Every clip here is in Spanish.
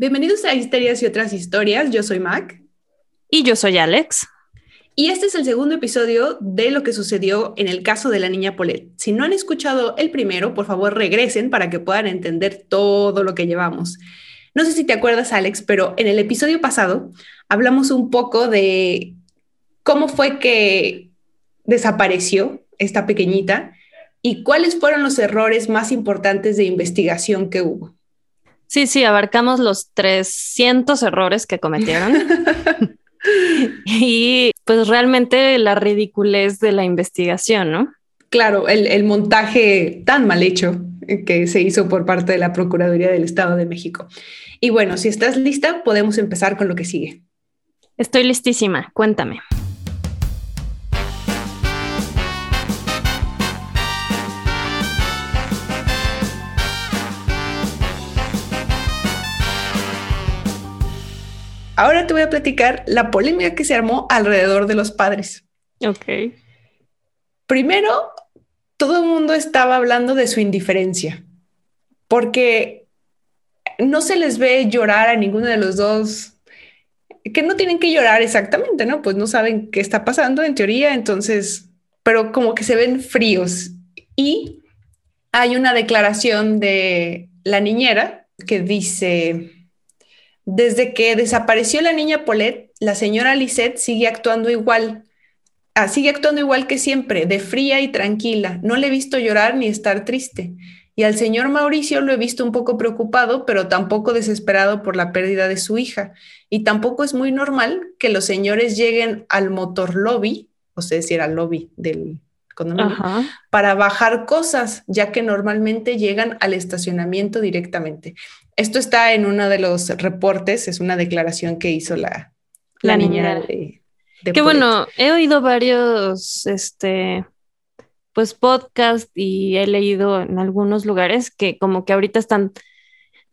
Bienvenidos a Histerias y otras historias. Yo soy Mac. Y yo soy Alex. Y este es el segundo episodio de lo que sucedió en el caso de la niña Polet. Si no han escuchado el primero, por favor regresen para que puedan entender todo lo que llevamos. No sé si te acuerdas, Alex, pero en el episodio pasado hablamos un poco de cómo fue que desapareció esta pequeñita y cuáles fueron los errores más importantes de investigación que hubo. Sí, sí, abarcamos los 300 errores que cometieron. y pues realmente la ridiculez de la investigación, ¿no? Claro, el, montaje tan mal hecho que se hizo por parte de la Procuraduría del Estado de México. Y bueno, si estás lista, podemos empezar con lo que sigue. Estoy listísima, cuéntame. Ahora te voy a platicar la polémica que se armó alrededor de los padres. Ok. Primero, todo el mundo estaba hablando de su indiferencia, porque no se les ve llorar a ninguno de los dos, que no tienen que llorar exactamente, ¿no? Pues no saben qué está pasando en teoría, entonces, pero como que se ven fríos. Y hay una declaración de la niñera que dice, desde que desapareció la niña Paulette, la señora Lisette sigue actuando igual. Ah, sigue actuando igual que siempre, de fría y tranquila. No le he visto llorar ni estar triste. Y al señor Mauricio lo he visto un poco preocupado, pero tampoco desesperado por la pérdida de su hija. Y tampoco es muy normal que los señores lleguen al motor lobby, o sea, decir al lobby del condominio, para bajar cosas, ya que normalmente llegan al estacionamiento directamente. Esto está en uno de los reportes, es una declaración que hizo la, la, niñera de, Que bueno, he oído varios este pues podcast y he leído en algunos lugares que como que ahorita están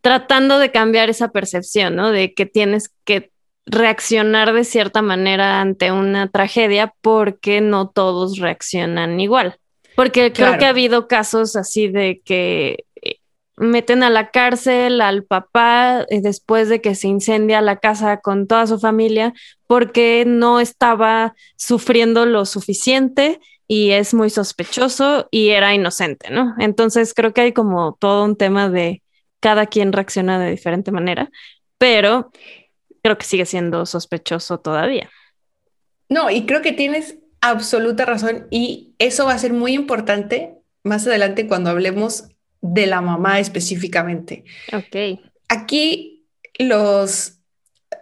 tratando de cambiar esa percepción, ¿no? De que tienes que reaccionar de cierta manera ante una tragedia porque no todos reaccionan igual. Porque creo que ha habido casos así de que meten a la cárcel al papá eh, después de que se incendia la casa con toda su familia porque no estaba sufriendo lo suficiente y es muy sospechoso y era inocente, ¿no? Entonces creo que hay como todo un tema de cada quien reacciona de diferente manera, pero creo que sigue siendo sospechoso todavía. No, y creo que tienes absoluta razón y eso va a ser muy importante más adelante cuando hablemos de la mamá específicamente. Ok. Aquí los,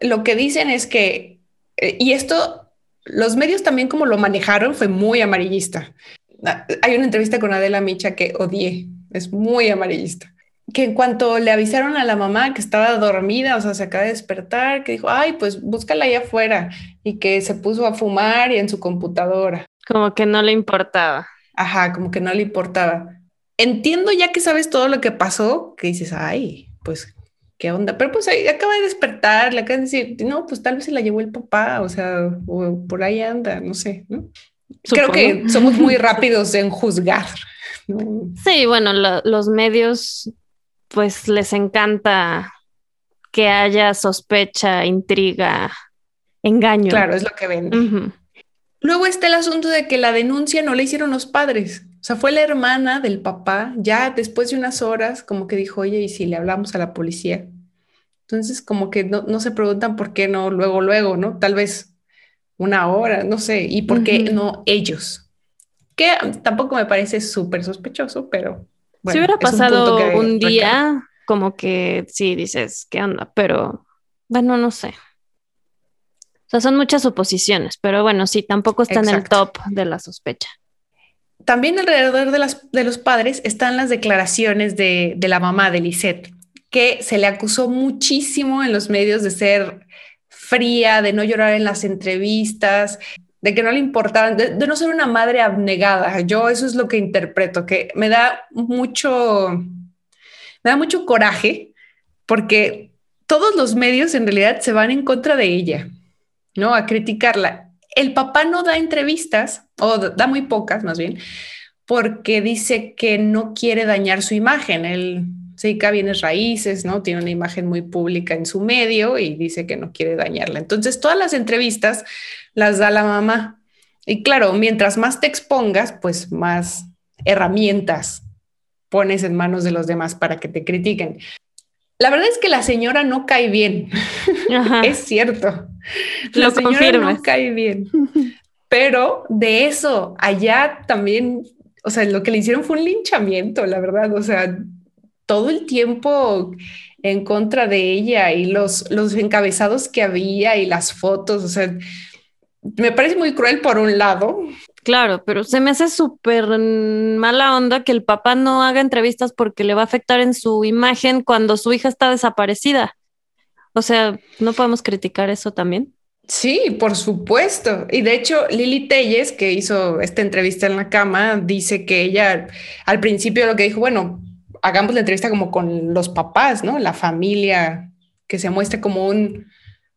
lo que dicen es que, eh, y esto, los medios también como lo manejaron fue muy amarillista. Ah, hay una entrevista con Adela Micha que odié, es muy amarillista. Que en cuanto le avisaron a la mamá que estaba dormida, o sea, se acaba de despertar, que dijo, ay, pues búscala allá afuera y que se puso a fumar y en su computadora. Como que no le importaba. Ajá, como que no le importaba entiendo ya que sabes todo lo que pasó, que dices, ay, pues, ¿qué onda? Pero pues ahí acaba de despertar, le acaba de decir, no, pues tal vez se la llevó el papá, o sea, o por ahí anda, no sé, ¿no? Creo que somos muy rápidos en juzgar. Sí, bueno, los medios, pues les encanta que haya sospecha, intriga, engaño. Claro, es lo que ven. Luego está el asunto de que la denuncia no la hicieron los padres. O sea, fue la hermana del papá, ya después de unas horas, como que dijo, oye, ¿y si le hablamos a la policía? Entonces, como que no, se preguntan por qué no, luego, luego, ¿no? Tal vez una hora, no sé, y por qué no ellos. Que tampoco me parece súper sospechoso, pero... Bueno, si hubiera pasado un, día, como que sí dices, ¿qué onda? Pero, bueno, no sé. O sea, son muchas suposiciones, pero bueno, sí, tampoco está en el top de la sospecha también alrededor de, las, de los padres están las declaraciones de, la mamá de Lisette, que se le acusó muchísimo en los medios de ser fría, de no llorar en las entrevistas, de que no le importaba, de, no ser una madre abnegada. Yo eso es lo que interpreto, que me da mucho, me da mucho coraje porque todos los medios en realidad se van en contra de ella, ¿no? A criticarla el papá no da entrevistas, o da muy pocas más bien, porque dice que no quiere dañar su imagen. Él se dedica a bienes raíces, ¿no? Tiene una imagen muy pública en su medio y dice que no quiere dañarla. Entonces, todas las entrevistas las da la mamá. Y claro, mientras más te expongas, pues más herramientas pones en manos de los demás para que te critiquen. La verdad es que la señora no cae bien. es cierto. La señora no cae bien. Pero de eso, allá también, o sea, lo que le hicieron fue un linchamiento, la verdad. O sea, todo el tiempo en contra de ella y los, los encabezados que había y las fotos, o sea, me parece muy cruel por un lado. Claro, pero se me hace súper mala onda que el papá no haga entrevistas porque le va a afectar en su imagen cuando su hija está desaparecida. O sea, ¿no podemos criticar eso también? Sí, por supuesto. Y de hecho, Lili Telles, que hizo esta entrevista en la cama, dice que ella al principio lo que dijo, bueno, hagamos la entrevista como con los papás, ¿no? La familia, que se muestre como un,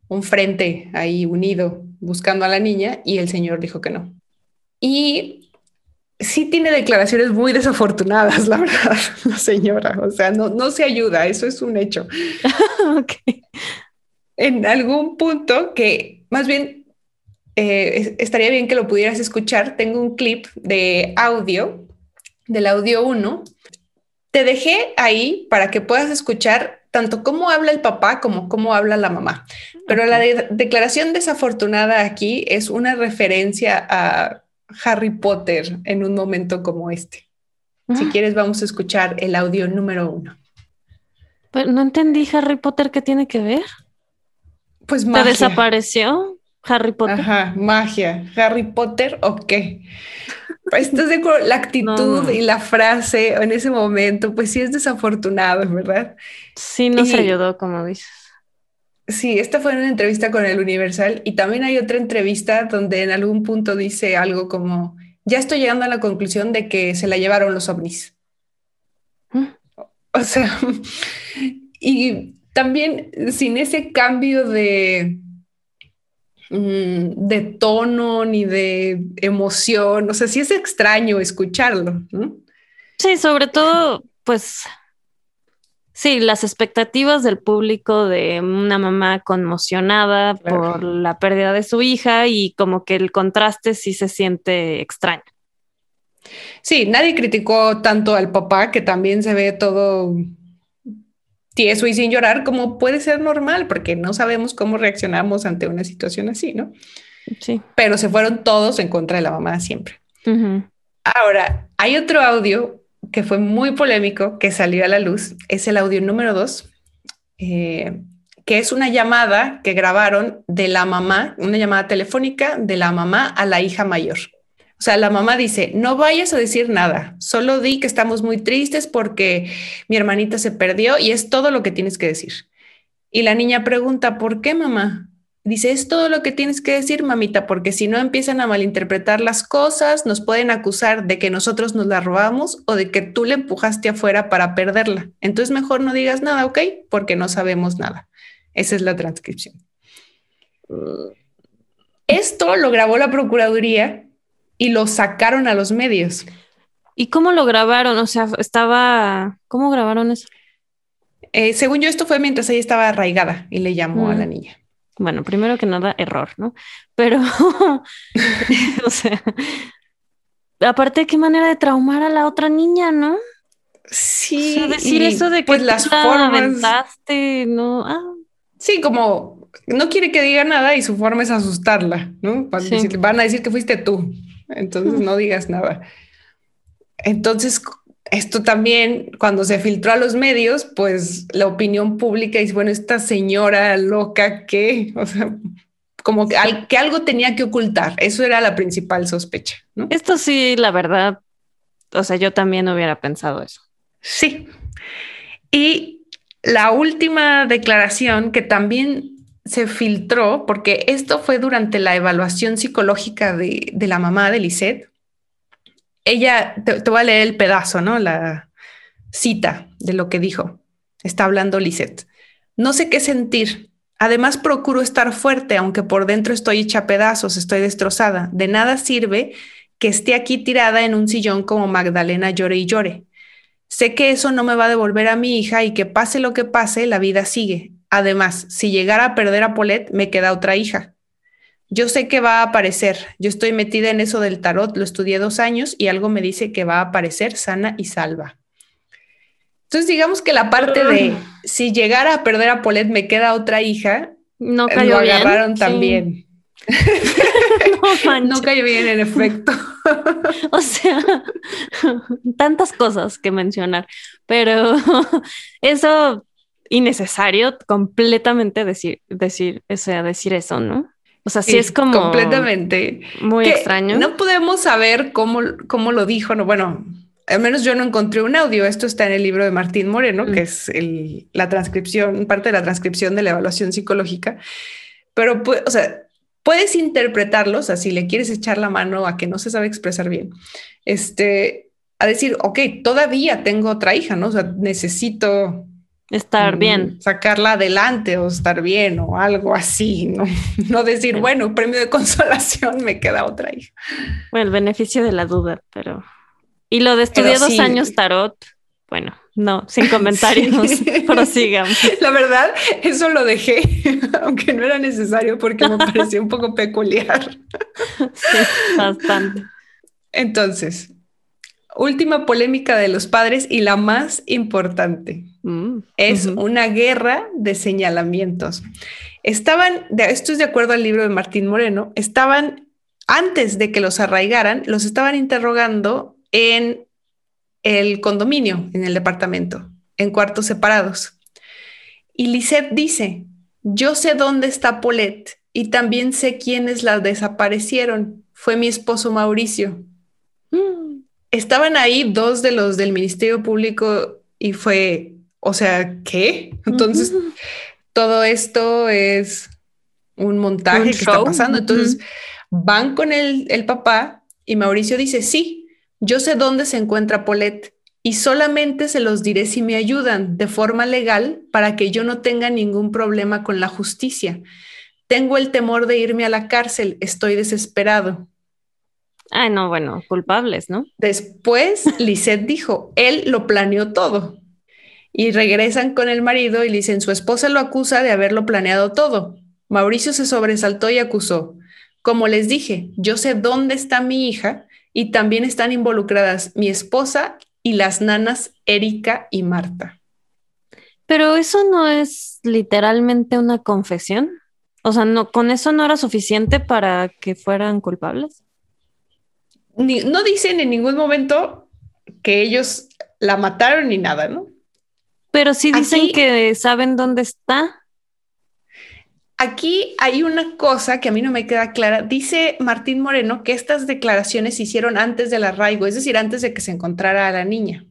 un frente ahí unido buscando a la niña y el señor dijo que no. Y sí tiene declaraciones muy desafortunadas, la verdad, la señora. O sea, no, no se ayuda, eso es un hecho. En algún punto que más bien eh, estaría bien que lo pudieras escuchar, tengo un clip de audio, del audio 1. Te dejé ahí para que puedas escuchar tanto cómo habla el papá como cómo habla la mamá. Pero la declaración desafortunada aquí es una referencia a Harry Potter en un momento como este. Si ah. quieres, vamos a escuchar el audio número uno. Pero no entendí Harry Potter qué tiene que ver. Pues magia. ¿Te desapareció Harry Potter? Ajá, magia. Harry Potter, ok. Estás de la actitud y la frase en ese momento, pues sí es desafortunado, ¿verdad? Sí, no se ayudó, como dices. Sí, esta fue una entrevista con el Universal y también hay otra entrevista donde en algún punto dice algo como, ya estoy llegando a la conclusión de que se la llevaron los ovnis. ¿Mm? O sea, y también sin ese cambio de, mm, de tono ni de emoción, o sea, sí es extraño escucharlo. Sí, sobre todo, pues Sí, las expectativas del público de una mamá conmocionada por la pérdida de su hija y como que el contraste sí se siente extraño. Sí, nadie criticó tanto al papá, que también se ve todo tieso y sin llorar, como puede ser normal, porque no sabemos cómo reaccionamos ante una situación así, ¿no? Sí. Pero se fueron todos en contra de la mamá siempre. Ahora, hay otro audio que fue muy polémico, que salió a la luz, es el audio número dos, eh, que es una llamada que grabaron de la mamá, una llamada telefónica de la mamá a la hija mayor. O sea, la mamá dice, no vayas a decir nada, solo di que estamos muy tristes porque mi hermanita se perdió y es todo lo que tienes que decir. Y la niña pregunta, ¿por qué mamá? Dice, es todo lo que tienes que decir, mamita, porque si no empiezan a malinterpretar las cosas, nos pueden acusar de que nosotros nos la robamos o de que tú le empujaste afuera para perderla. Entonces mejor no digas nada, ¿ok? Porque no sabemos nada. Esa es la transcripción. Esto lo grabó la Procuraduría y lo sacaron a los medios. ¿Y cómo lo grabaron? O sea, estaba... ¿Cómo grabaron eso? Eh, según yo, esto fue mientras ella estaba arraigada y le llamó a la mm. niña. Bueno, primero que nada, error, ¿no? Pero, o sea, aparte, qué manera de traumar a la otra niña, ¿no? Sí. decir eso de que pues las formas. ¿no? Ah. Sí, como no quiere que diga nada y su forma es asustarla, ¿no? van a decir que fuiste tú, entonces no digas nada. Entonces, esto también, cuando se filtró a los medios, pues la opinión pública dice, bueno, esta señora loca que, o sea, como que, que, algo tenía que ocultar. Eso era la principal sospecha. ¿no? Esto sí, la verdad, o sea, yo también hubiera pensado eso. Sí. Y la última declaración que también se filtró, porque esto fue durante la evaluación psicológica de, de la mamá de Lisette, ella, te, voy a leer el pedazo, ¿no? La cita de lo que dijo. Está hablando Lisette. No sé qué sentir. Además, procuro estar fuerte, aunque por dentro estoy hecha pedazos, estoy destrozada. De nada sirve que esté aquí tirada en un sillón como Magdalena llore y llore. Sé que eso no me va a devolver a mi hija y que pase lo que pase, la vida sigue. Además, si llegara a perder a Paulette, me queda otra hija. Yo sé que va a aparecer. Yo estoy metida en eso del tarot, lo estudié dos años y algo me dice que va a aparecer sana y salva. Entonces, digamos que la parte de si llegara a perder a Paulette, me queda otra hija, No lo cayó bien. agarraron Sí. también. No. No cayó bien, en efecto. O sea, tantas cosas que mencionar, pero eso innecesario completamente decir, decir, o sea, decir eso, ¿no? O sea, sí, Sí, es como completamente. muy que extraño. No podemos saber cómo, cómo lo dijo, no, bueno, al menos yo no encontré un audio. Esto está en el libro de Martín Moreno, Mm. que es el- la transcripción, parte de la transcripción de la evaluación psicológica. Pero, o sea, puedes interpretarlos, o sea, si le quieres echar la mano a que no se sabe expresar bien, este, a decir, ok, todavía tengo otra hija, ¿no? O sea, necesito Estar mm, bien. sacarla adelante o estar bien o algo así, ¿no? No decir, Sí. bueno, premio de consolación, me queda otra hija. Bueno, el beneficio de la duda, pero. Y lo de estudié Pero dos sí. años tarot, bueno, no, sin comentarios, Sí. prosigamos. La verdad, eso lo dejé, aunque no era necesario porque me pareció un poco peculiar. Sí, bastante. Entonces, última polémica de los padres y la más importante. Mm, Es una guerra de señalamientos. Estaban, de, esto es de acuerdo al libro de Martín Moreno, estaban, antes de que los arraigaran, los estaban interrogando en el condominio, en el departamento, en cuartos separados. Y Lisette dice, yo sé dónde está Paulette y también sé quiénes la desaparecieron. Fue mi esposo Mauricio. Mm, Estaban ahí dos de los del Ministerio Público y fue, o sea, ¿qué? Entonces, todo esto es un montaje Un que está pasando. Entonces, van con el, el papá y Mauricio dice, sí, yo sé dónde se encuentra Paulette y solamente se los diré si me ayudan de forma legal para que yo no tenga ningún problema con la justicia. Tengo el temor de irme a la cárcel, estoy desesperado. Ay, no, bueno, culpables, ¿no? Después, Lisette dijo, él lo planeó todo. Y regresan con el marido y le dicen, su esposa lo acusa de haberlo planeado todo. Mauricio se sobresaltó y acusó, como les dije, yo sé dónde está mi hija y también están involucradas mi esposa y las nanas Erika y Marta. Pero eso no es literalmente una confesión. O sea, no, con eso no era suficiente para que fueran culpables. Ni- no dicen en ningún momento que ellos la mataron ni nada, ¿no? Pero sí dicen Aquí- que saben dónde está. Aquí hay una cosa que a mí no me queda clara. Dice Martín Moreno que estas declaraciones se hicieron antes del arraigo, es decir, antes de que se encontrara a la niña.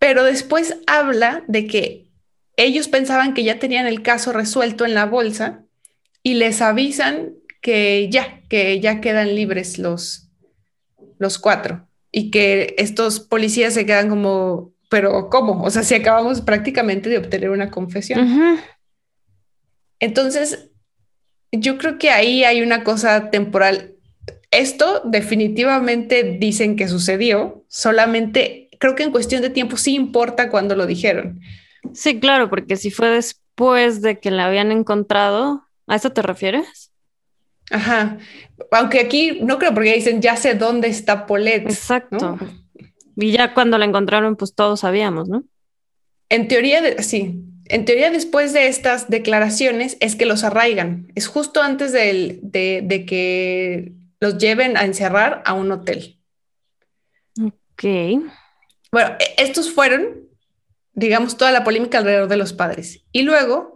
Pero después habla de que ellos pensaban que ya tenían el caso resuelto en la bolsa y les avisan que ya, que ya quedan libres los, los cuatro y que estos policías se quedan como, pero ¿cómo? O sea, si acabamos prácticamente de obtener una confesión. Entonces, yo creo que ahí hay una cosa temporal. Esto definitivamente dicen que sucedió, solamente creo que en cuestión de tiempo sí importa cuando lo dijeron. Sí, claro, porque si fue después de que la habían encontrado, ¿a eso te refieres? Ajá. Aunque aquí no creo porque dicen ya sé dónde está Paulette. Exacto. ¿no? Y ya cuando la encontraron, pues todos sabíamos, ¿no? En teoría, de- sí. En teoría, después de estas declaraciones es que los arraigan. Es justo antes del- de, de que los lleven a encerrar a un hotel. Ok. Bueno, e- estos fueron, digamos, toda la polémica alrededor de los padres. Y luego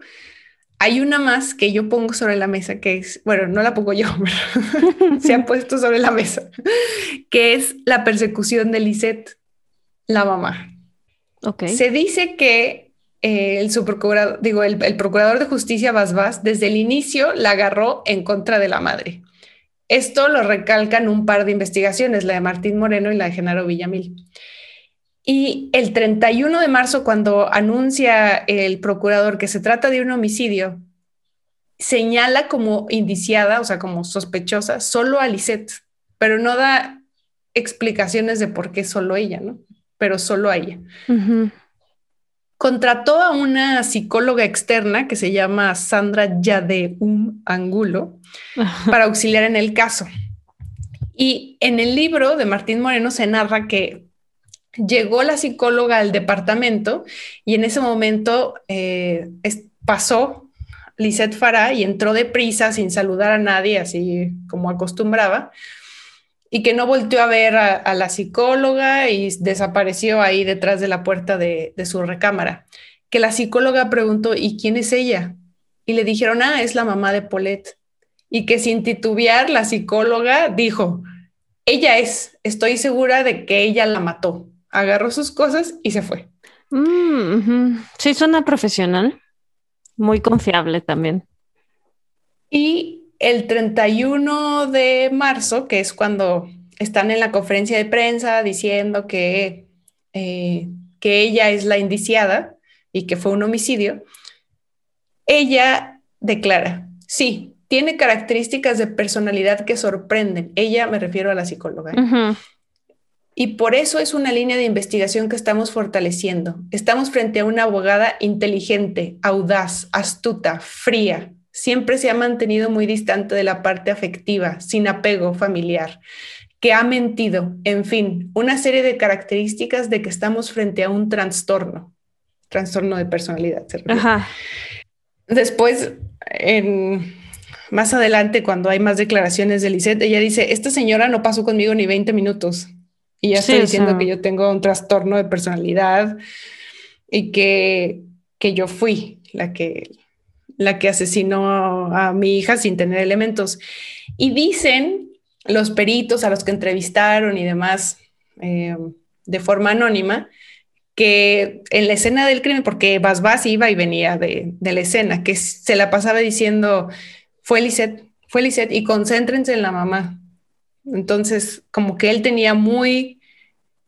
hay una más que yo pongo sobre la mesa, que es, bueno, no la pongo yo, pero se ha puesto sobre la mesa, que es la persecución de Lisette, la mamá. Ok. Se dice que eh, el, subprocurador, digo, el, el procurador de justicia Basbás desde el inicio la agarró en contra de la madre. Esto lo recalcan un par de investigaciones, la de Martín Moreno y la de Genaro Villamil. Y el 31 de marzo, cuando anuncia el procurador que se trata de un homicidio, señala como indiciada, o sea, como sospechosa, solo a Lisette, pero no da explicaciones de por qué solo ella, ¿no? pero solo a ella. Contrató a una psicóloga externa que se llama Sandra Yadeum Angulo para auxiliar en el caso. Y en el libro de Martín Moreno se narra que llegó la psicóloga al departamento y en ese momento eh, pasó Lisette Farah y entró deprisa sin saludar a nadie, así como acostumbraba, y que no volteó a ver a, la psicóloga y desapareció ahí detrás de la puerta de, de su recámara. Que la psicóloga preguntó, ¿y quién es ella? Y le dijeron, ah, es la mamá de Paulette. Y que sin titubear, la psicóloga dijo, ella es, estoy segura de que ella la mató. Agarró sus cosas y se fue. Mm, sí, suena profesional, muy confiable también. Y el 31 de marzo, que es cuando están en la conferencia de prensa diciendo que, eh, que ella es la indiciada y que fue un homicidio, ella declara, sí, tiene características de personalidad que sorprenden. Ella, me refiero a la psicóloga. Y por eso es una línea de investigación que estamos fortaleciendo. Estamos frente a una abogada inteligente, audaz, astuta, fría, siempre se ha mantenido muy distante de la parte afectiva, sin apego familiar, que ha mentido, en fin, una serie de características de que estamos frente a un trastorno, trastorno de personalidad. Después, más adelante, cuando hay más declaraciones de Lisette, ella dice, esta señora no pasó conmigo ni 20 minutos y ya está diciendo que yo tengo un trastorno de personalidad y que, que yo fui la que la que asesinó a mi hija sin tener elementos. Y dicen los peritos a los que entrevistaron y demás eh, de forma anónima que en la escena del crimen, porque Basbás iba y venía de, la escena, que se la pasaba diciendo, fue Lisette, fue Lisette, y concéntrense en la mamá. Entonces, como que él tenía muy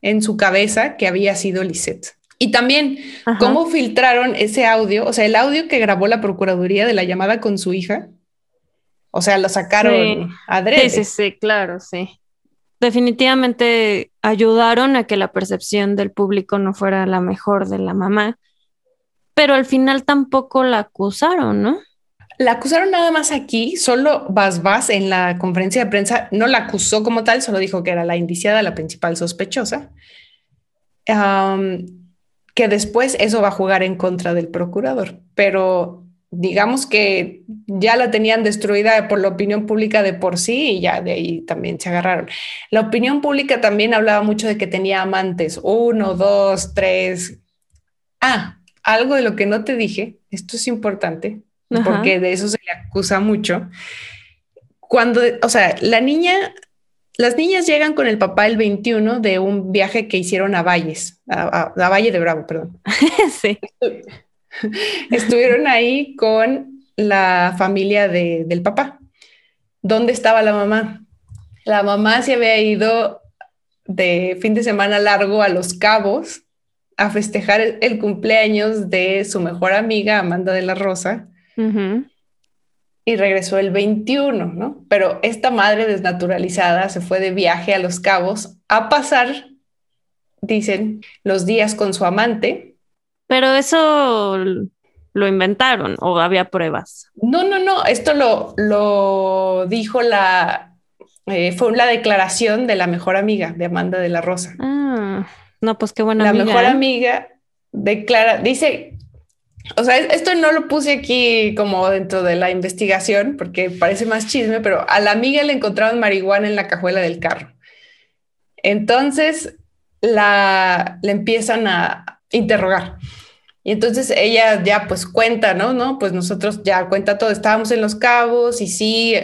en su cabeza que había sido Lisette. Y también cómo filtraron ese audio, o sea, el audio que grabó la Procuraduría de la llamada con su hija. O sea, lo sacaron a Sí, sí, sí, claro, sí. Definitivamente ayudaron a que la percepción del público no fuera la mejor de la mamá, pero al final tampoco la acusaron, ¿no? La acusaron nada más aquí, solo Bas Bas en la conferencia de prensa no la acusó como tal, solo dijo que era la indiciada, la principal sospechosa que después eso va a jugar en contra del procurador, pero digamos que ya la tenían destruida por la opinión pública de por sí y ya de ahí también se agarraron. La opinión pública también hablaba mucho de que tenía amantes, uno, dos, tres. Ah, algo de lo que no te dije, esto es importante, porque de eso se le acusa mucho. Cuando, o sea, la niña las niñas llegan con el papá el 21 de un viaje que hicieron a Valles, a, Valle de Bravo, perdón. sí. Estuvieron ahí con la familia del papá. ¿Dónde estaba la mamá? La mamá se había ido de fin de semana largo a Los Cabos a festejar el, cumpleaños de su mejor amiga, Amanda de la Rosa y regresó el 21, ¿no? Pero esta madre desnaturalizada se fue de viaje a Los Cabos a pasar, dicen, los días con su amante. Pero eso lo inventaron o había pruebas. No, no, no, esto lo, lo dijo la, eh, fue la declaración de la mejor amiga de Amanda de la Rosa. Ah, no, pues qué buena la amiga. Mejor ¿eh? amiga declara, dice o sea, esto no lo puse aquí como dentro de la investigación porque parece más chisme, pero a la amiga le encontraron marihuana en la cajuela del carro. Entonces la, le empiezan a interrogar. Y entonces ella ya pues cuenta, ¿no? ¿no? Pues nosotros ya cuenta todo, estábamos en Los Cabos y sí,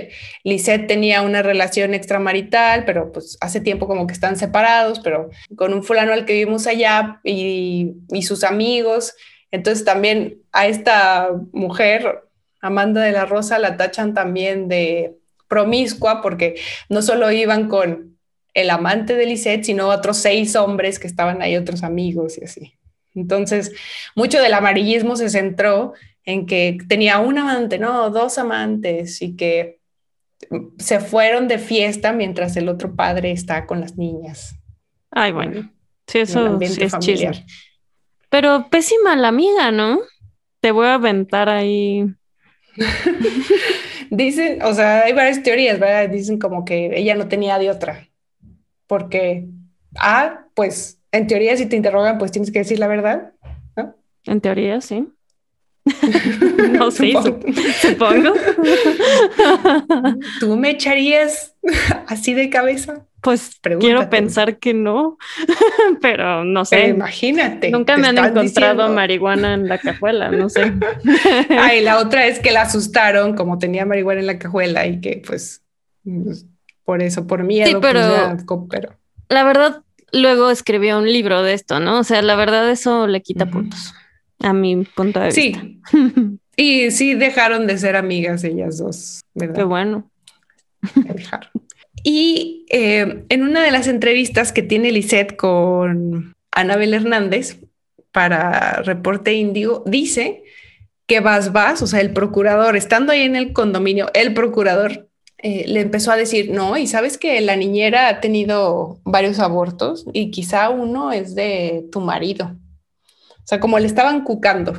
Lisette tenía una relación extramarital, pero pues hace tiempo como que están separados, pero con un fulano al que vivimos allá y, y sus amigos entonces también a esta mujer, Amanda de la Rosa, la tachan también de promiscua porque no solo iban con el amante de Lisette, sino otros seis hombres que estaban ahí, otros amigos y así. Entonces, mucho del amarillismo se centró en que tenía un amante, no, dos amantes y que se fueron de fiesta mientras el otro padre está con las niñas. Ay, bueno. Sí, eso sí es familiar. Pero pésima la amiga, ¿no? Te voy a aventar ahí. Dicen, o sea, hay varias teorías, ¿verdad? Dicen como que ella no tenía de otra. Porque, ah, pues en teoría si te interrogan, pues tienes que decir la verdad. ¿no? En teoría, sí. no, sí, supongo. ¿Tú me echarías así de cabeza? Pues quiero pensar que no, pero no sé. imagínate. Nunca me han encontrado marihuana en la cajuela, no sé. Ay, la otra es que la asustaron como tenía marihuana en la cajuela y que pues, pues por eso, por miedo. Sí, pues, pero, la verdad, luego escribió un libro de esto, ¿no? O sea, la verdad eso le quita puntos a mi punto de vista. Sí. y sí dejaron de ser amigas ellas dos, ¿verdad? Qué bueno. Dejaron. Y eh, en una de las entrevistas que tiene Lisette con Anabel Hernández para Reporte Índigo, dice que Vas Vas, o sea, el procurador, estando ahí en el condominio, el procurador eh, le empezó a decir, no, y sabes que la niñera ha tenido varios abortos y quizá uno es de tu marido. O sea, como le estaban cucando.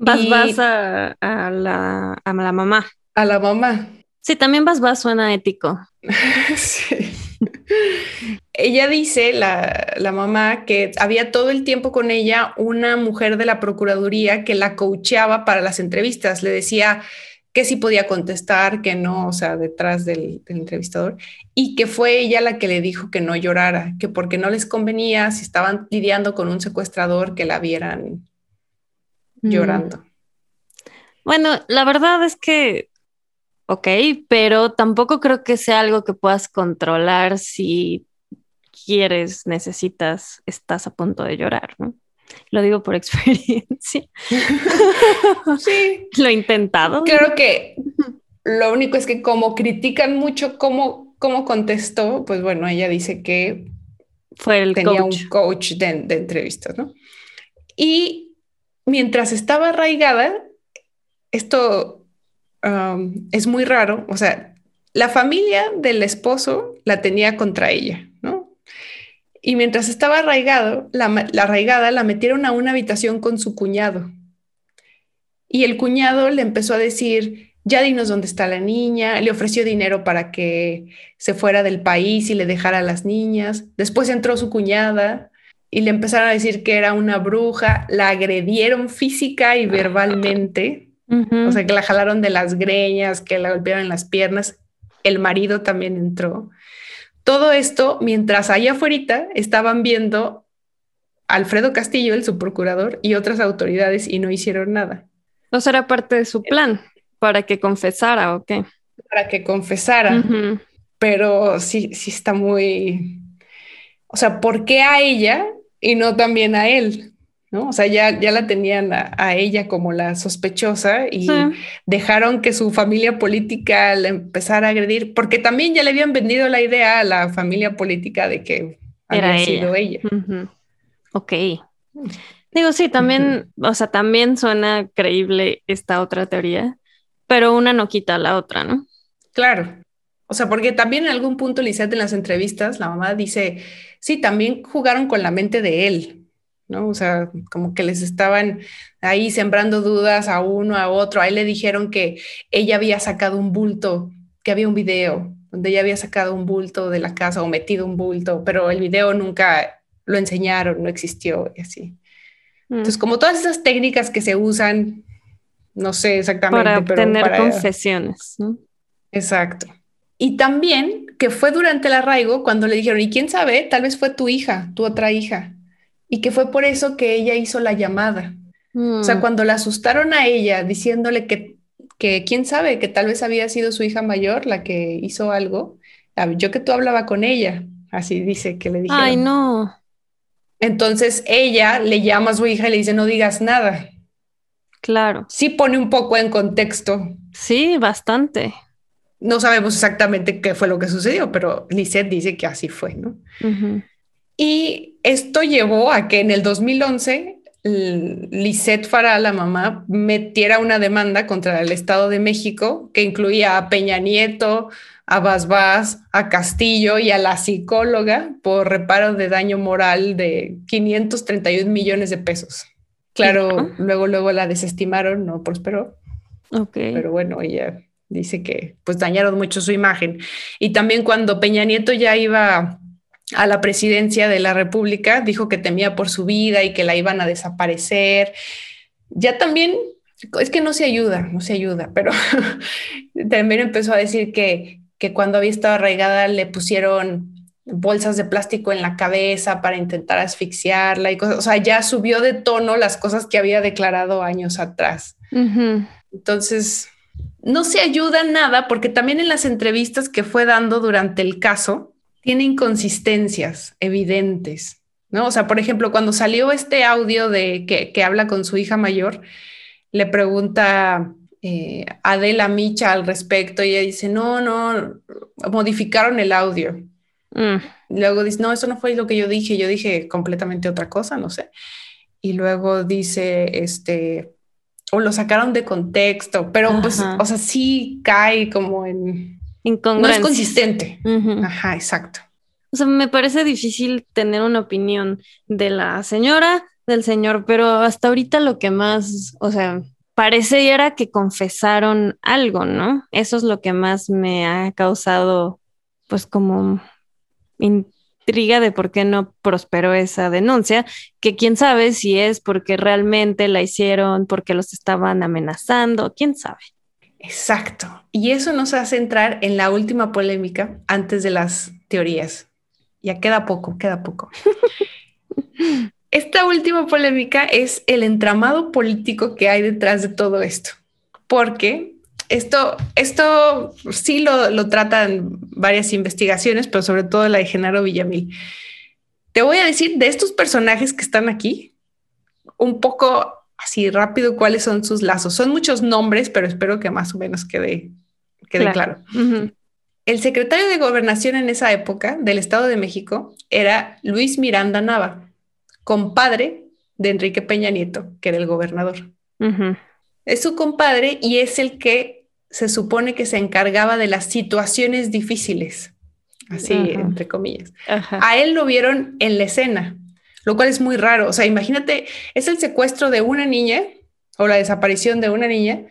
Vas, vas a, la, a la mamá. A la mamá. Sí, también vas, vas suena ético. sí. Ella dice, la, la, mamá, que había todo el tiempo con ella una mujer de la Procuraduría que la coacheaba para las entrevistas. Le decía que sí podía contestar, que no, o sea, detrás del, del, entrevistador, y que fue ella la que le dijo que no llorara, que porque no les convenía, si estaban lidiando con un secuestrador, que la vieran mm. llorando. Bueno, la verdad es que ok, pero tampoco creo que sea algo que puedas controlar si quieres, necesitas, estás a punto de llorar, ¿no? Lo digo por experiencia. sí. Lo he intentado. Creo que lo único es que como critican mucho cómo, cómo contestó, pues bueno, ella dice que fue el tenía un coach de, de entrevistas, ¿no? Y mientras estaba arraigada, esto es muy raro, o sea, la familia del esposo la tenía contra ella, ¿no? Y mientras estaba arraigado, la, la arraigada la metieron a una habitación con su cuñado. Y el cuñado le empezó a decir, ya dinos dónde está la niña, le ofreció dinero para que se fuera del país y le dejara a las niñas. Después entró su cuñada y le empezaron a decir que era una bruja, la agredieron física y verbalmente o sea, que la jalaron de las greñas, que la golpearon en las piernas. El marido también entró. Todo esto mientras allá afuera estaban viendo Alfredo Castillo, el subprocurador, y otras autoridades y no hicieron nada. ¿No será parte de su plan para que confesara o qué? Para que confesara. Pero sí, sí está muy... O sea, ¿por qué a ella y no también a él? ¿No? O sea, ya, ya la tenían a, ella como la sospechosa y dejaron que su familia política le empezara a agredir, porque también ya le habían vendido la idea a la familia política de que Era había sido ella. Ok. Digo, sí, también, o sea, también suena creíble esta otra teoría, pero una no quita a la otra, ¿no? Claro. O sea, porque también en algún punto, Lisette, en las entrevistas, la mamá dice, sí, también jugaron con la mente de él, ¿no? O sea, como que les estaban ahí sembrando dudas a uno, a otro. Ahí le dijeron que ella había sacado un bulto, que había un video donde ella había sacado un bulto de la casa o metido un bulto, pero el video nunca lo enseñaron, no existió y así. Mm. Entonces, como todas esas técnicas que se usan, no sé exactamente, para obtener confesiones, ¿no? Exacto. Y también que fue durante el arraigo cuando le dijeron, y quién sabe, tal vez fue tu hija, tu otra hija y que fue por eso que ella hizo la llamada. O sea, mm. cuando la asustaron a ella diciéndole que, que quién sabe, que tal vez había sido su hija mayor la que hizo algo, yo que tú hablaba con ella, así dice que le dijeron. Ay, no. Entonces ella le llama a su hija y le dice, no digas nada. Claro. Sí pone un poco en contexto. Sí, bastante. No sabemos exactamente qué fue lo que sucedió, pero Lisette dice que así fue, ¿no? Y esto llevó a que en el 2011 Lisette Farah, la mamá, metiera una demanda contra el Estado de México que incluía a Peña Nieto, a Basbás, a Castillo y a la psicóloga por reparo de daño moral de 531 millones de pesos. Claro, luego, luego la desestimaron, no prosperó. Ok. Pero bueno, ella dice que pues dañaron mucho su imagen. Y también cuando Peña Nieto ya iba a la presidencia de la República, dijo que temía por su vida y que la iban a desaparecer. Ya también, es que no se ayuda, no se ayuda, pero también empezó a decir que, que cuando había estado arraigada le pusieron bolsas de plástico en la cabeza para intentar asfixiarla y cosas, o sea, ya subió de tono las cosas que había declarado años atrás. Entonces, no se ayuda nada porque también en las entrevistas que fue dando durante el caso, tiene inconsistencias evidentes, ¿no? O sea, por ejemplo, cuando salió este audio de que, habla con su hija mayor, le pregunta eh, Adela Micha al respecto y ella dice, no, no, modificaron el audio. Mm. Luego dice, no, eso no fue lo que yo dije, yo dije completamente otra cosa, no sé. Y luego dice, este, o lo sacaron de contexto, pero pues, o sea, sí cae como en no es consistente. Ajá, exacto. O sea, me parece difícil tener una opinión de la señora, del señor, pero hasta ahorita lo que más, o sea, parece era que confesaron algo, ¿no? Eso es lo que más me ha causado, pues, como intriga de por qué no prosperó esa denuncia, que quién sabe si es porque realmente la hicieron, porque los estaban amenazando, quién sabe. Exacto. Y eso nos hace entrar en la última polémica antes de las teorías. Ya queda poco, queda poco. Esta última polémica es el entramado político que hay detrás de todo esto. Porque esto, esto sí lo, lo tratan varias investigaciones, pero sobre todo la de Genaro Villamil. Te voy a decir de estos personajes que están aquí, un poco así rápido cuáles son sus lazos. Son muchos nombres, pero espero que más o menos quede, quede claro. El secretario de gobernación en esa época del Estado de México era Luis Miranda Nava, compadre de Enrique Peña Nieto, que era el gobernador. Es su compadre y es el que se supone que se encargaba de las situaciones difíciles, así entre comillas. A él lo vieron en la escena lo cual es muy raro. O sea, imagínate, es el secuestro de una niña o la desaparición de una niña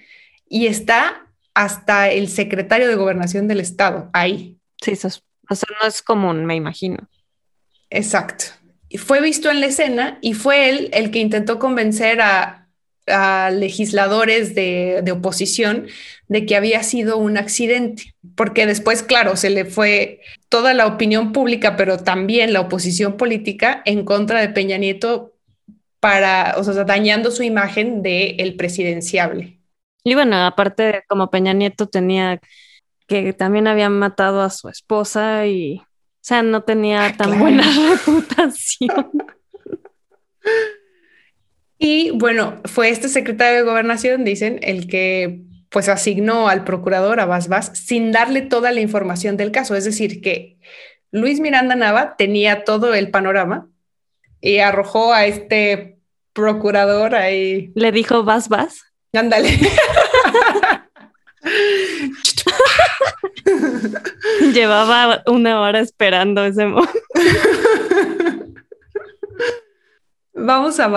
y está hasta el secretario de gobernación del estado ahí. Sí, eso o sea, no es común, me imagino. Exacto. Y fue visto en la escena y fue él el que intentó convencer a, legisladores de, de, oposición de que había sido un accidente, porque después, claro, se le fue toda la opinión pública, pero también la oposición política en contra de Peña Nieto para, o sea, dañando su imagen de el presidenciable. Y bueno, aparte, como Peña Nieto tenía que también había matado a su esposa y, o sea, no tenía ah, tan buena reputación. Y bueno, fue este secretario de gobernación, dicen, el que pues asignó al procurador a Bas sin darle toda la información del caso. Es decir, que Luis Miranda Nava tenía todo el panorama y arrojó a este procurador ahí. Le dijo Vas Vas. Ándale. Llevaba una hora esperando ese momento. Vamos a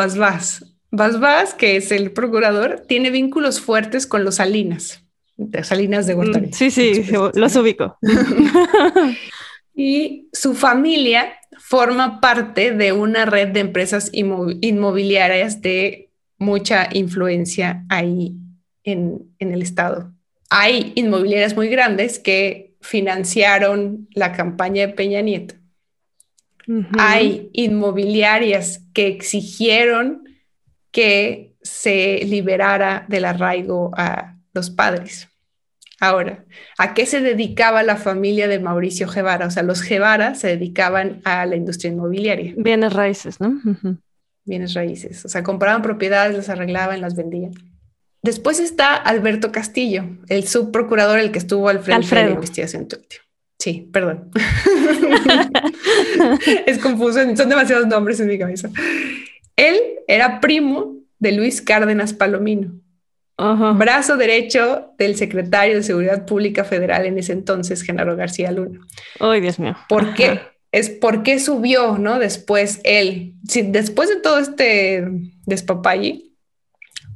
Vas que es el procurador, tiene vínculos fuertes con los Salinas, de Salinas de Gortari. Mm, sí, sí, los ubico. y su familia forma parte de una red de empresas inmobiliarias de mucha influencia ahí en, el estado. Hay inmobiliarias muy grandes que financiaron la campaña de Peña Nieto. Hay inmobiliarias que exigieron que se liberara del arraigo a los padres. Ahora, ¿a qué se dedicaba la familia de Mauricio Guevara? O sea, los Guevara se dedicaban a la industria inmobiliaria. Bienes raíces, ¿no? Bienes raíces. O sea, compraban propiedades, las arreglaban, las vendían. Después está Alberto Castillo, el subprocurador, el que estuvo al frente de la investigación Sí, perdón. es confuso, son demasiados nombres en mi cabeza. Él era primo de Luis Cárdenas Palomino, brazo derecho del secretario de Seguridad Pública Federal en ese entonces, Genaro García Luna. Ay, Dios mío. ¿Por qué? Es porque subió, ¿no? Después él, después de todo este despapalle,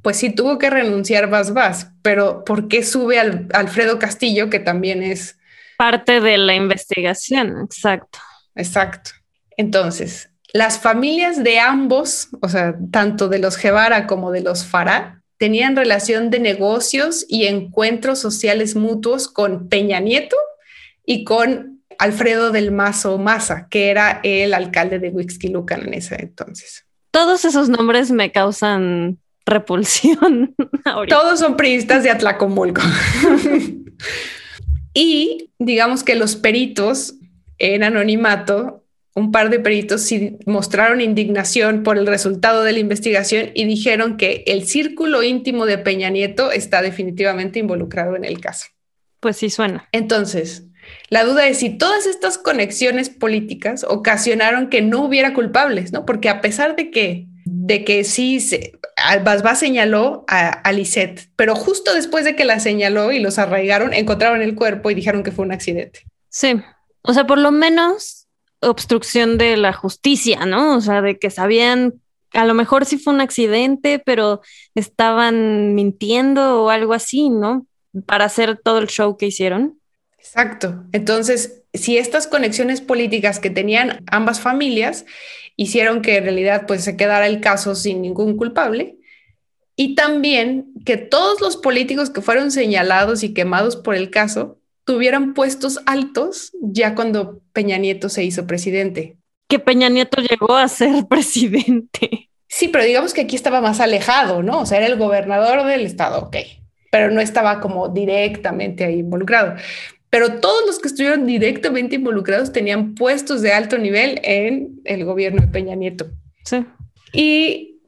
pues sí tuvo que renunciar Vas Vas, pero ¿por qué sube al Alfredo Castillo, que también es parte de la investigación? Exacto. Exacto. Entonces, las familias de ambos, o sea, tanto de los Guevara como de los Farah, tenían relación de negocios y encuentros sociales mutuos con Peña Nieto y con Alfredo del Mazo Maza, que era el alcalde de Huixquilucan en ese entonces. Todos esos nombres me causan repulsión. Todos son priistas de Atlacomulco. y digamos que los peritos en anonimato un par de peritos sí mostraron indignación por el resultado de la investigación y dijeron que el círculo íntimo de Peña Nieto está definitivamente involucrado en el caso. Pues sí suena. Entonces, la duda es si todas estas conexiones políticas ocasionaron que no hubiera culpables, ¿no? Porque a pesar de que de que sí se, Basbá señaló a, a Lisette, pero justo después de que la señaló y los arraigaron, encontraron el cuerpo y dijeron que fue un accidente. Sí, o sea, por lo menos obstrucción de la justicia, ¿no? O sea, de que sabían, a lo mejor sí fue un accidente, pero estaban mintiendo o algo así, ¿no? Para hacer todo el show que hicieron. Exacto. Entonces, si estas conexiones políticas que tenían ambas familias hicieron que en realidad pues se quedara el caso sin ningún culpable, y también que todos los políticos que fueron señalados y quemados por el caso tuvieran puestos altos ya cuando Peña Nieto se hizo presidente. Que Peña Nieto llegó a ser presidente. Sí, pero digamos que aquí estaba más alejado, ¿no? O sea, era el gobernador del estado, ok, pero no estaba como directamente ahí involucrado. Pero todos los que estuvieron directamente involucrados tenían puestos de alto nivel en el gobierno de Peña Nieto. Sí. Y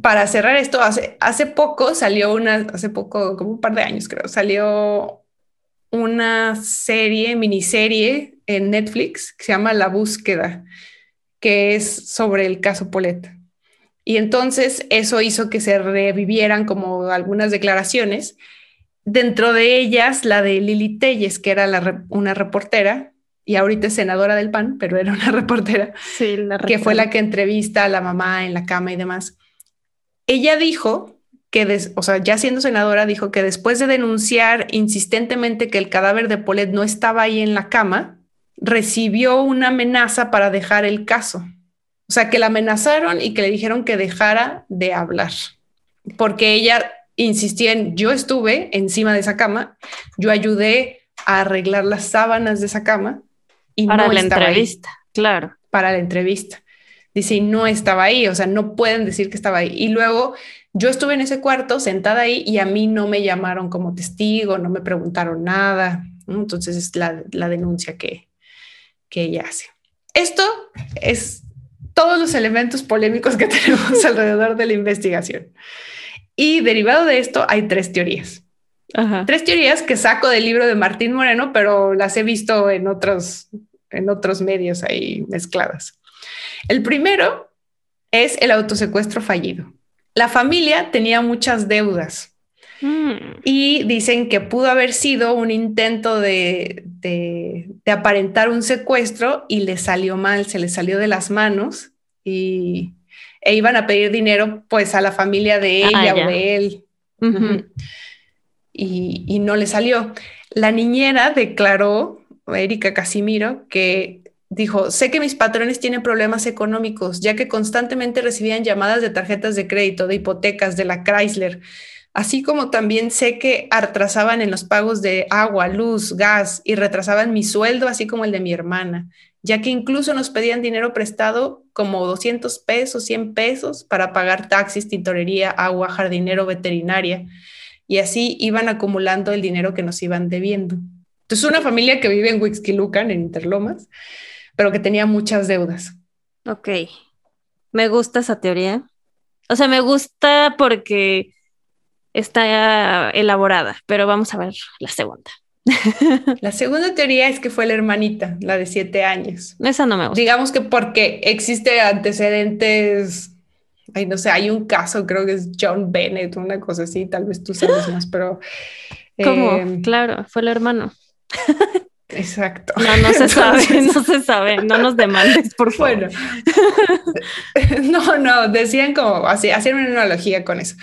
para cerrar esto, hace, hace poco salió una, hace poco, como un par de años creo, salió una serie, miniserie en Netflix que se llama La búsqueda, que es sobre el caso Polet. Y entonces eso hizo que se revivieran como algunas declaraciones, dentro de ellas la de Lili Telles, que era una reportera y ahorita es senadora del PAN, pero era una reportera, que fue la que entrevista a la mamá en la cama y demás. Ella dijo que, o sea, ya siendo senadora, dijo que después de denunciar insistentemente que el cadáver de Polet no estaba ahí en la cama, recibió una amenaza para dejar el caso. O sea, que la amenazaron y que le dijeron que dejara de hablar, porque ella insistía en, yo estuve encima de esa cama, yo ayudé a arreglar las sábanas de esa cama y para la entrevista, claro. Para la entrevista. Dice, y no estaba ahí, o sea, no pueden decir que estaba ahí. Y luego yo estuve en ese cuarto sentada ahí y a mí no me llamaron como testigo, no me preguntaron nada. Entonces es la, denuncia que, que ella hace. Esto es todos los elementos polémicos que tenemos alrededor de la investigación. Y derivado de esto hay tres teorías. Tres teorías que saco del libro de Martín Moreno, pero las he visto en otros, en otros medios ahí mezcladas. El primero es el autosecuestro fallido. La familia tenía muchas deudas mm. y dicen que pudo haber sido un intento de, aparentar un secuestro y le salió mal, se le salió de las manos y e iban a pedir dinero pues a la familia de ah, ella o de él. y, y no le salió. La niñera declaró, Erika Casimiro, que dijo, sé que mis patrones tienen problemas económicos, ya que constantemente recibían llamadas de tarjetas de crédito, de hipotecas, de la Chrysler, así como también sé que atrasaban en los pagos de agua, luz, gas y retrasaban mi sueldo, así como el de mi hermana, ya que incluso nos pedían dinero prestado como 200 pesos, 100 pesos para pagar taxis, tintorería, agua, jardinero, veterinaria. Y así iban acumulando el dinero que nos iban debiendo. Entonces, una familia que vive en Huixquilucan, en Interlomas, pero que tenía muchas deudas. Ok, me gusta esa teoría. O sea, me gusta porque está elaborada, pero vamos a ver la segunda. La segunda teoría es que fue la hermanita, la de siete años. Esa no me gusta. Digamos que porque existe antecedentes ay, no sé, hay un caso, creo que es John Bennett, una cosa así, tal vez tú sabes más, pero... ¿Cómo? Em, claro, fue el hermano. Exacto. No, no se sabe, no se sabe, no nos demandes, por favor. Bueno, no, no, decían como, así, hacían una analogía con eso.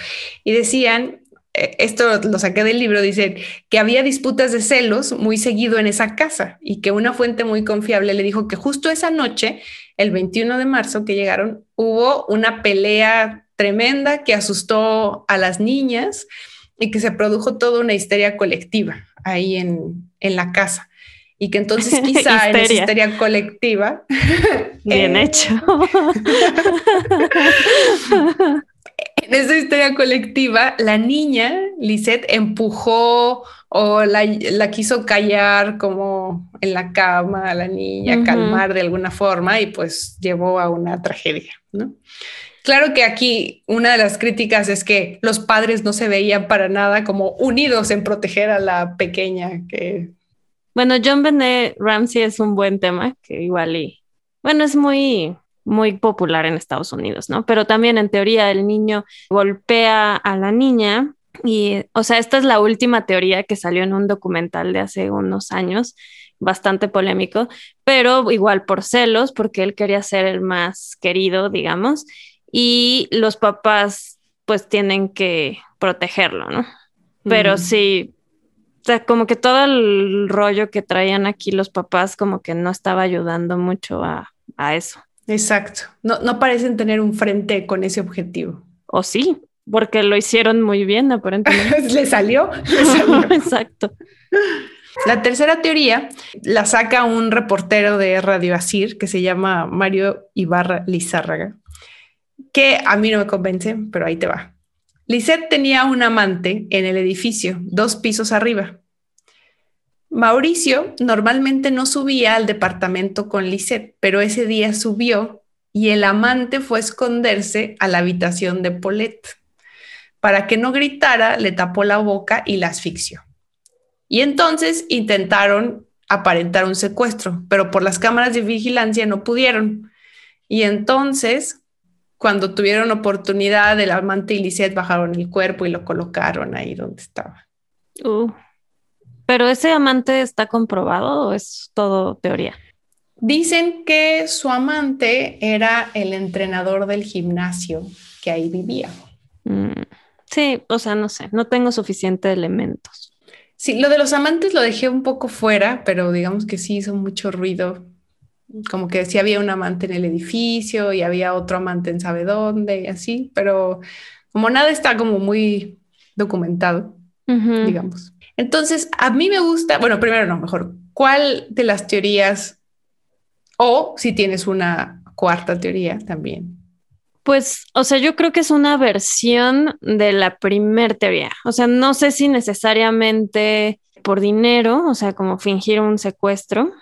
Y decían, eh, esto lo saqué del libro, dicen que había disputas de celos muy seguido en esa casa y que una fuente muy confiable le dijo que justo esa noche, el 21 de marzo que llegaron, hubo una pelea tremenda que asustó a las niñas y que se produjo toda una histeria colectiva ahí en, en la casa y que entonces quizá en esa histeria colectiva. Bien eh, hecho. en esa histeria colectiva, la niña, Lisette, empujó o la, quiso callar como en la cama a la niña, calmar de alguna forma y pues llevó a una tragedia, ¿no? Claro que aquí una de las críticas es que los padres no se veían para nada como unidos en proteger a la pequeña que bueno, John Benet Ramsey es un buen tema que igual y, bueno, es muy, muy popular en Estados Unidos, ¿no? Pero también en teoría el niño golpea a la niña y, o sea, esta es la última teoría que salió en un documental de hace unos años, bastante polémico, pero igual por celos, porque él quería ser el más querido, digamos, y los papás pues tienen que protegerlo, ¿no? Pero sí, o sea, como que todo el rollo que traían aquí los papás como que no estaba ayudando mucho a, eso. Exacto. No, no parecen tener un frente con ese objetivo. O sí, porque lo hicieron muy bien, aparentemente. le salió. Le salió. Exacto. La tercera teoría la saca un reportero de Radio Asir que se llama Mario Ibarra Lizárraga, que a mí no me convence, pero ahí te va. Lisette tenía un amante en el edificio, dos pisos arriba. Mauricio normalmente no subía al departamento con Lisette, pero ese día subió y el amante fue a esconderse a la habitación de Paulette. Para que no gritara, le tapó la boca y la asfixió. Y entonces intentaron aparentar un secuestro, pero por las cámaras de vigilancia no pudieron. Y entonces cuando tuvieron oportunidad, el amante y Lisette bajaron el cuerpo y lo colocaron ahí donde estaba. Uh. ¿Pero ese amante está comprobado o es todo teoría? Dicen que su amante era el entrenador del gimnasio que ahí vivía. Mm. Sí, o sea, no sé, no tengo suficientes elementos. Sí, lo de los amantes lo dejé un poco fuera, pero digamos que sí hizo mucho ruido como que sí había un amante en el edificio y había otro amante en sabe dónde y así, pero como nada está como muy documentado, digamos. Entonces, a mí me gusta, bueno, primero no, mejor, ¿cuál de las teorías o si tienes una cuarta teoría también? Pues, o sea, yo creo que es una versión de la primer teoría. O sea, no sé si necesariamente por dinero, o sea, como fingir un secuestro,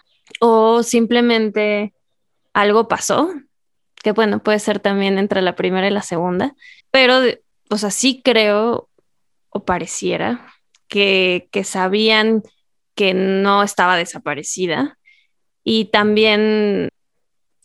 o simplemente algo pasó, que bueno, puede ser también entre la primera y la segunda, pero, o sea, sí creo o pareciera que, que sabían que no estaba desaparecida y también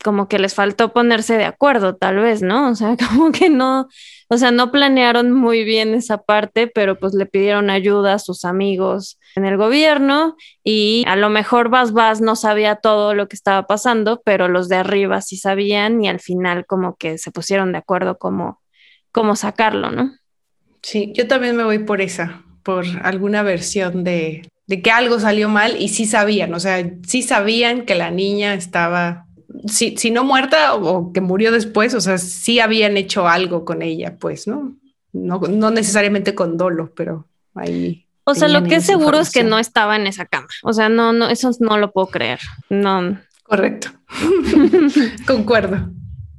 como que les faltó ponerse de acuerdo, tal vez, ¿no? O sea, como que no, o sea, no planearon muy bien esa parte, pero pues le pidieron ayuda a sus amigos en el gobierno y a lo mejor Vas Vas no sabía todo lo que estaba pasando, pero los de arriba sí sabían y al final como que se pusieron de acuerdo cómo, cómo sacarlo, ¿no? Sí, yo también me voy por esa, por alguna versión de, de que algo salió mal y sí sabían, o sea, sí sabían que la niña estaba si, no muerta o, que murió después, o sea, sí habían hecho algo con ella, pues, ¿no? No, no necesariamente con dolo, pero ahí. O sea, lo que es seguro es que no estaba en esa cama. O sea, no, no, eso no lo puedo creer. No. Correcto. Concuerdo.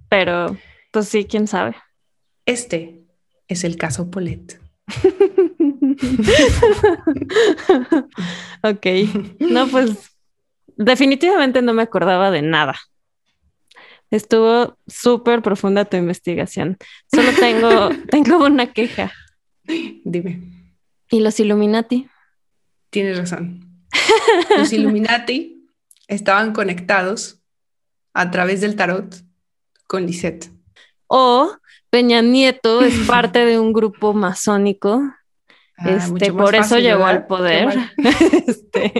Pero, pues sí, quién sabe. Este es el caso Polet. ok. No, pues definitivamente no me acordaba de nada. Estuvo súper profunda tu investigación. Solo tengo, tengo una queja. Dime. ¿Y los Illuminati? Tienes razón. Los Illuminati estaban conectados a través del tarot con Lisette. o Peña Nieto es parte de un grupo masónico. Ah, este, por eso llegó al poder. Este,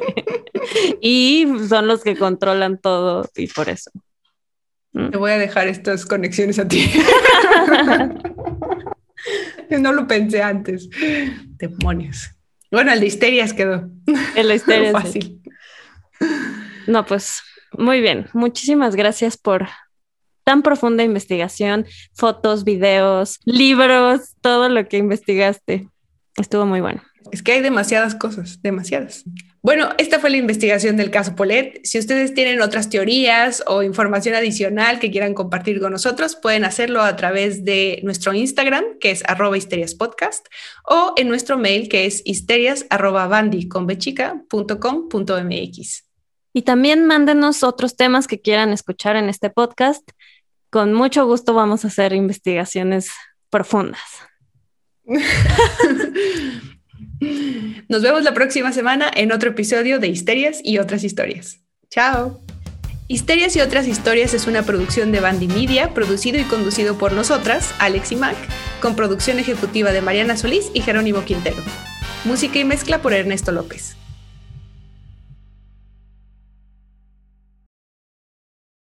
y son los que controlan todo y por eso. Te voy a dejar estas conexiones a ti. no lo pensé antes. Demonios. Bueno, el de histerias quedó. En la historia. sí. fácil. No, pues muy bien. Muchísimas gracias por tan profunda investigación, fotos, videos, libros, todo lo que investigaste. Estuvo muy bueno. Es que hay demasiadas cosas, demasiadas. Bueno, esta fue la investigación del caso Polet. Si ustedes tienen otras teorías o información adicional que quieran compartir con nosotros, pueden hacerlo a través de nuestro Instagram, que es arroba histeriaspodcast, o en nuestro mail, que es histerias arroba bandi con bechica.com.mx. Y también mándenos otros temas que quieran escuchar en este podcast. Con mucho gusto vamos a hacer investigaciones profundas. Nos vemos la próxima semana en otro episodio de Histerias y otras historias. Chao. Histerias y otras historias es una producción de Bandy Media, producido y conducido por nosotras, Alex y Mac, con producción ejecutiva de Mariana Solís y Jerónimo Quintero. Música y mezcla por Ernesto López.